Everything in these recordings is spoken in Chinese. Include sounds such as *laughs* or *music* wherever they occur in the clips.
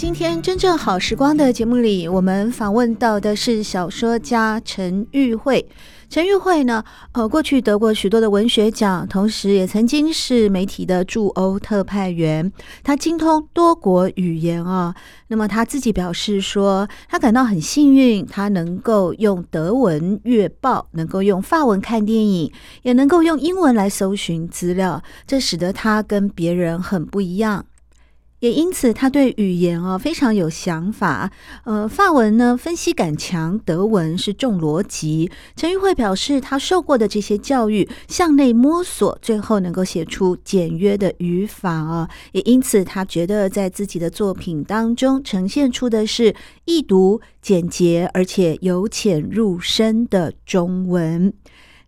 今天真正好时光的节目里，我们访问到的是小说家陈玉慧。陈玉慧呢，呃，过去得过许多的文学奖，同时也曾经是媒体的驻欧特派员。他精通多国语言啊。那么他自己表示说，他感到很幸运，他能够用德文阅报，能够用法文看电影，也能够用英文来搜寻资料，这使得他跟别人很不一样。也因此，他对语言啊非常有想法。呃，法文呢分析感强，德文是重逻辑。陈玉慧表示，他受过的这些教育，向内摸索，最后能够写出简约的语法啊。也因此，他觉得在自己的作品当中呈现出的是易读、简洁而且由浅入深的中文。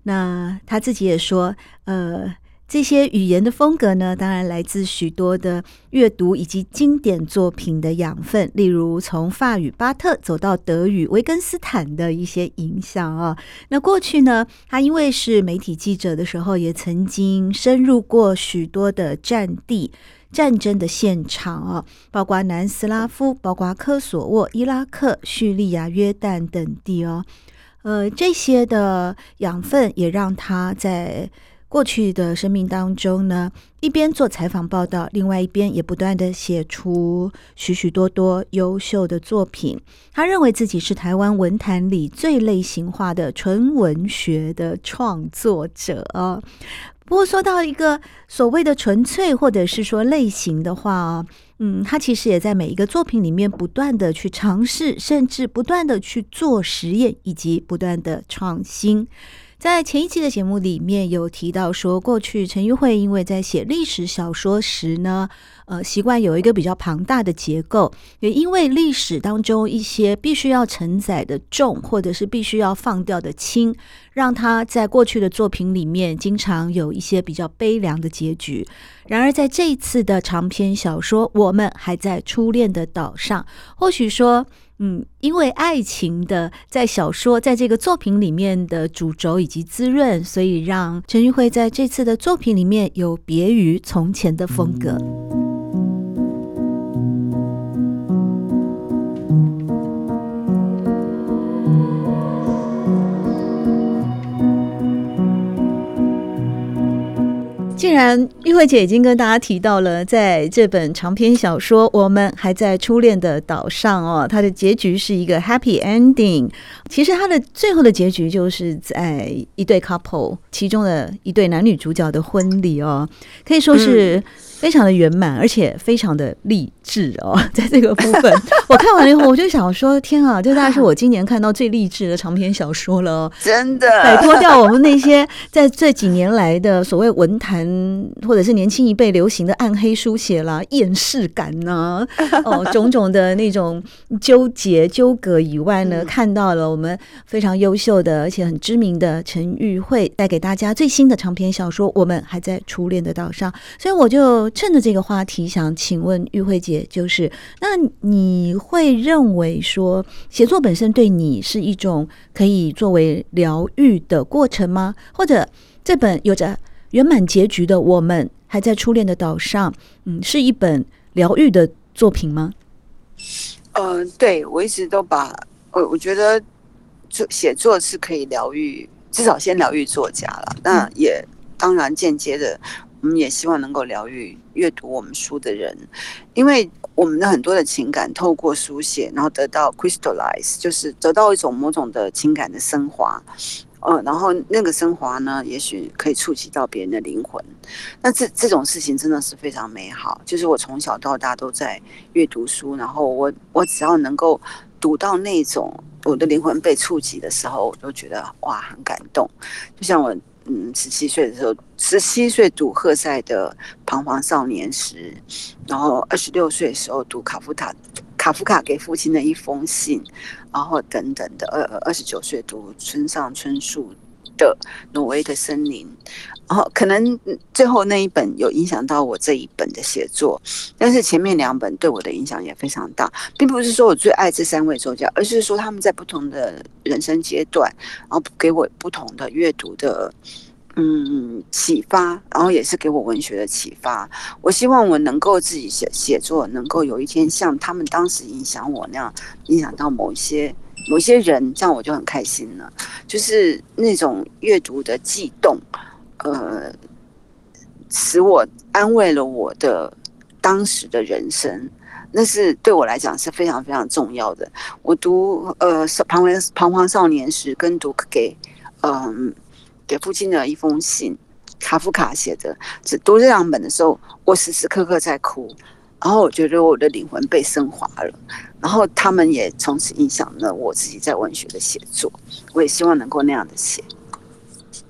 那他自己也说，呃。这些语言的风格呢，当然来自许多的阅读以及经典作品的养分，例如从法语巴特走到德语维根斯坦的一些影响啊。那过去呢，他因为是媒体记者的时候，也曾经深入过许多的战地、战争的现场啊，包括南斯拉夫、包括科索沃、伊拉克、叙利亚、约旦等地哦。呃，这些的养分也让他在。过去的生命当中呢，一边做采访报道，另外一边也不断地写出许许多多优秀的作品。他认为自己是台湾文坛里最类型化的纯文学的创作者。不过说到一个所谓的纯粹或者是说类型的话，嗯，他其实也在每一个作品里面不断地去尝试，甚至不断地去做实验，以及不断地创新。在前一期的节目里面有提到说，过去陈玉慧因为在写历史小说时呢，呃，习惯有一个比较庞大的结构，也因为历史当中一些必须要承载的重，或者是必须要放掉的轻，让他在过去的作品里面经常有一些比较悲凉的结局。然而在这一次的长篇小说《我们还在初恋的岛上》，或许说。嗯，因为爱情的在小说在这个作品里面的主轴以及滋润，所以让陈玉慧在这次的作品里面有别于从前的风格。既然玉慧姐已经跟大家提到了，在这本长篇小说《我们还在初恋的岛上》哦，它的结局是一个 happy ending。其实它的最后的结局就是在一对 couple 其中的一对男女主角的婚礼哦，可以说是非常的圆满，而且非常的励志哦。*laughs* 在这个部分，*laughs* 我看完了以后，我就想说：天啊，这大概是我今年看到最励志的长篇小说了哦！*laughs* 真的，摆脱掉我们那些在这几年来的所谓文坛。或者是年轻一辈流行的暗黑书写啦，厌世感呐，*laughs* 哦，种种的那种纠结纠葛以外呢，看到了我们非常优秀的而且很知名的陈玉慧带给大家最新的长篇小说《我们还在初恋的岛上》，所以我就趁着这个话题，想请问玉慧姐，就是那你会认为说写作本身对你是一种可以作为疗愈的过程吗？或者这本有着圆满结局的我们还在初恋的岛上，嗯，是一本疗愈的作品吗？呃，对，我一直都把，我我觉得做写作是可以疗愈，至少先疗愈作家了。那也当然间接的，我们也希望能够疗愈阅读我们书的人，因为我们的很多的情感透过书写，然后得到 crystallize，就是得到一种某种的情感的升华。嗯，然后那个升华呢，也许可以触及到别人的灵魂。那这这种事情真的是非常美好。就是我从小到大都在阅读书，然后我我只要能够读到那种我的灵魂被触及的时候，我都觉得哇，很感动。就像我嗯，十七岁的时候，十七岁读赫塞的《彷徨少年时》，然后二十六岁的时候读卡夫卡卡夫卡给父亲的一封信，然后等等的，二二十九岁读村上春树。的挪威的森林，然后可能最后那一本有影响到我这一本的写作，但是前面两本对我的影响也非常大，并不是说我最爱这三位作家，而是说他们在不同的人生阶段，然后给我不同的阅读的嗯启发，然后也是给我文学的启发。我希望我能够自己写写作，能够有一天像他们当时影响我那样，影响到某一些。某些人，这样我就很开心了。就是那种阅读的悸动，呃，使我安慰了我的当时的人生，那是对我来讲是非常非常重要的。我读呃《彷徨彷徨少年时》跟读给嗯、给父亲的一封信，卡夫卡写的，只读这两本的时候，我时时刻刻在哭。然后我觉得我的灵魂被升华了，然后他们也从此影响了我自己在文学的写作。我也希望能够那样的写。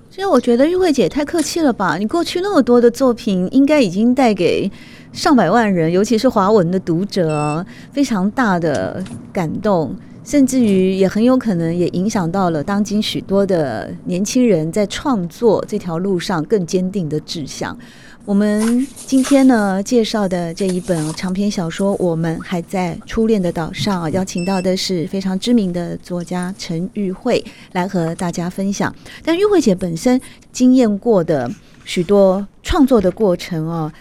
其实我觉得玉慧姐太客气了吧？你过去那么多的作品，应该已经带给上百万人，尤其是华文的读者，非常大的感动，甚至于也很有可能也影响到了当今许多的年轻人在创作这条路上更坚定的志向。我们今天呢介绍的这一本长篇小说《我们还在初恋的岛上啊》，邀请到的是非常知名的作家陈玉慧来和大家分享。但玉慧姐本身经验过的许多创作的过程哦，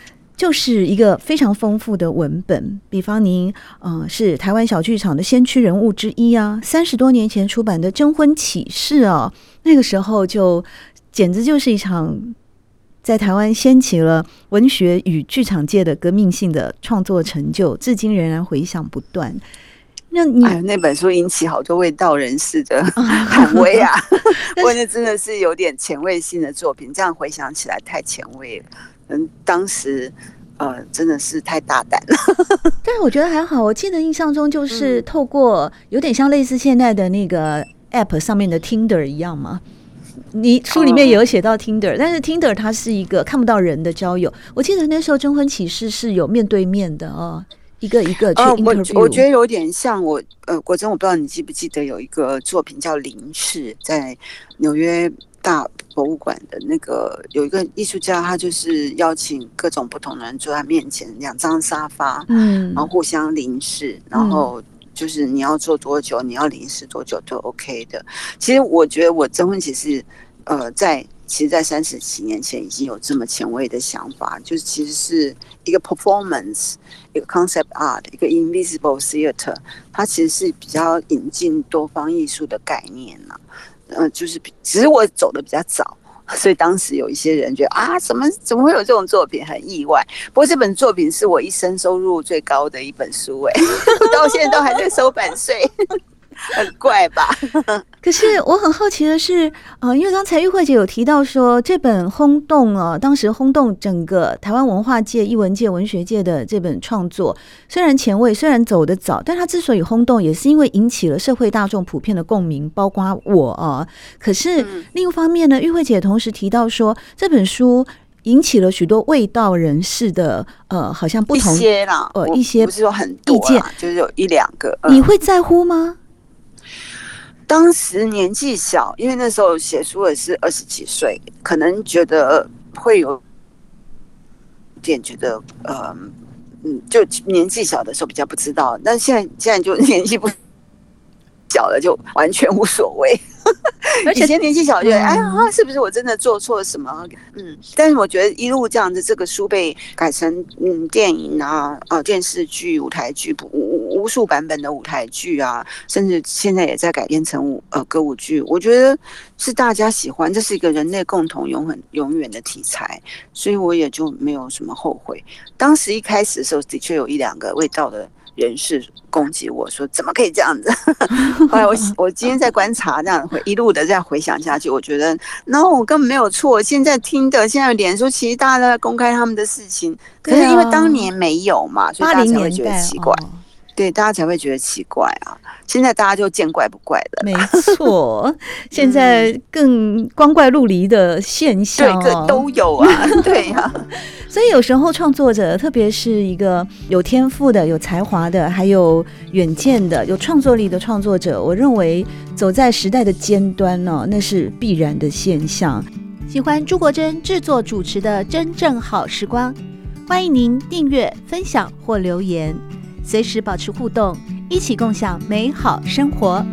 就是一个非常丰富的文本。比方您，嗯，是台湾小剧场的先驱人物之一啊，三十多年前出版的《征婚启事》啊，那个时候就简直就是一场。在台湾掀起了文学与剧场界的革命性的创作成就，至今仍然回响不断。那你、哎、那本书引起好多卫道人士的 *laughs* 喊威啊！*laughs* 我那真的是有点前卫性的作品，这样回想起来太前卫了。嗯，当时呃真的是太大胆了。*laughs* 但是我觉得还好，我记得印象中就是透过有点像类似现在的那个 App 上面的 Tinder 一样嘛。你书里面也有写到 Tinder，、嗯、但是 Tinder 它是一个看不到人的交友。我记得那时候征婚启事是有面对面的哦，一个一个去 interview、呃、我，我觉得有点像我呃，国珍，我不知道你记不记得有一个作品叫《林氏》，在纽约大博物馆的那个有一个艺术家，他就是邀请各种不同的人坐在面前，两张沙发，嗯，然后互相凝视，然后。嗯就是你要坐多久，你要临时多久都 OK 的。其实我觉得我征婚其实，呃，在其实，在三十几年前已经有这么前卫的想法，就是其实是一个 performance，一个 concept art，一个 invisible theater，它其实是比较引进多方艺术的概念呢。呃，就是只是我走的比较早。所以当时有一些人觉得啊，怎么怎么会有这种作品，很意外。不过这本作品是我一生收入最高的一本书，哎，*laughs* 到现在都还在收版税。*laughs* 很怪吧？*laughs* 可是我很好奇的是，呃，因为刚才玉慧姐有提到说，这本轰动啊，当时轰动整个台湾文化界、艺文界、文学界的这本创作，虽然前卫，虽然走得早，但它之所以轰动，也是因为引起了社会大众普遍的共鸣，包括我啊。可是另一方面呢，玉慧姐同时提到说，这本书引起了许多味道人士的呃，好像不同一些啦，呃，一些不是说很多意见，就是有一两个，你会在乎吗？当时年纪小，因为那时候写书也是二十几岁，可能觉得会有点觉得，呃，嗯，就年纪小的时候比较不知道，但现在现在就 *laughs* 年纪不小了，就完全无所谓。而且以前年纪小，觉得哎呀，是不是我真的做错了什么？嗯，但是我觉得一路这样子，这个书被改成嗯电影啊呃电视剧、舞台剧，无无数版本的舞台剧啊，甚至现在也在改编成舞呃歌舞剧。我觉得是大家喜欢，这是一个人类共同永恒永远的题材，所以我也就没有什么后悔。当时一开始的时候，的确有一两个味道的。人士攻击我说：“怎么可以这样子？” *laughs* 后来我 *laughs* 我今天在观察，这样回一路的这样回想下去，我觉得，然后我根本没有错。现在听的，现在脸书其实大家都在公开他们的事情，可是因为当年没有嘛，所以大家才会觉得奇怪。对，大家才会觉得奇怪啊。现在大家就见怪不怪了。没错，*laughs* 现在更光怪陆离的现象，对，都有啊。*laughs* 对呀、啊，*laughs* 所以有时候创作者，特别是一个有天赋的、有才华的、还有远见的、有创作力的创作者，我认为走在时代的尖端呢，那是必然的现象。喜欢朱国珍制作主持的《真正好时光》，欢迎您订阅、分享或留言，随时保持互动。一起共享美好生活。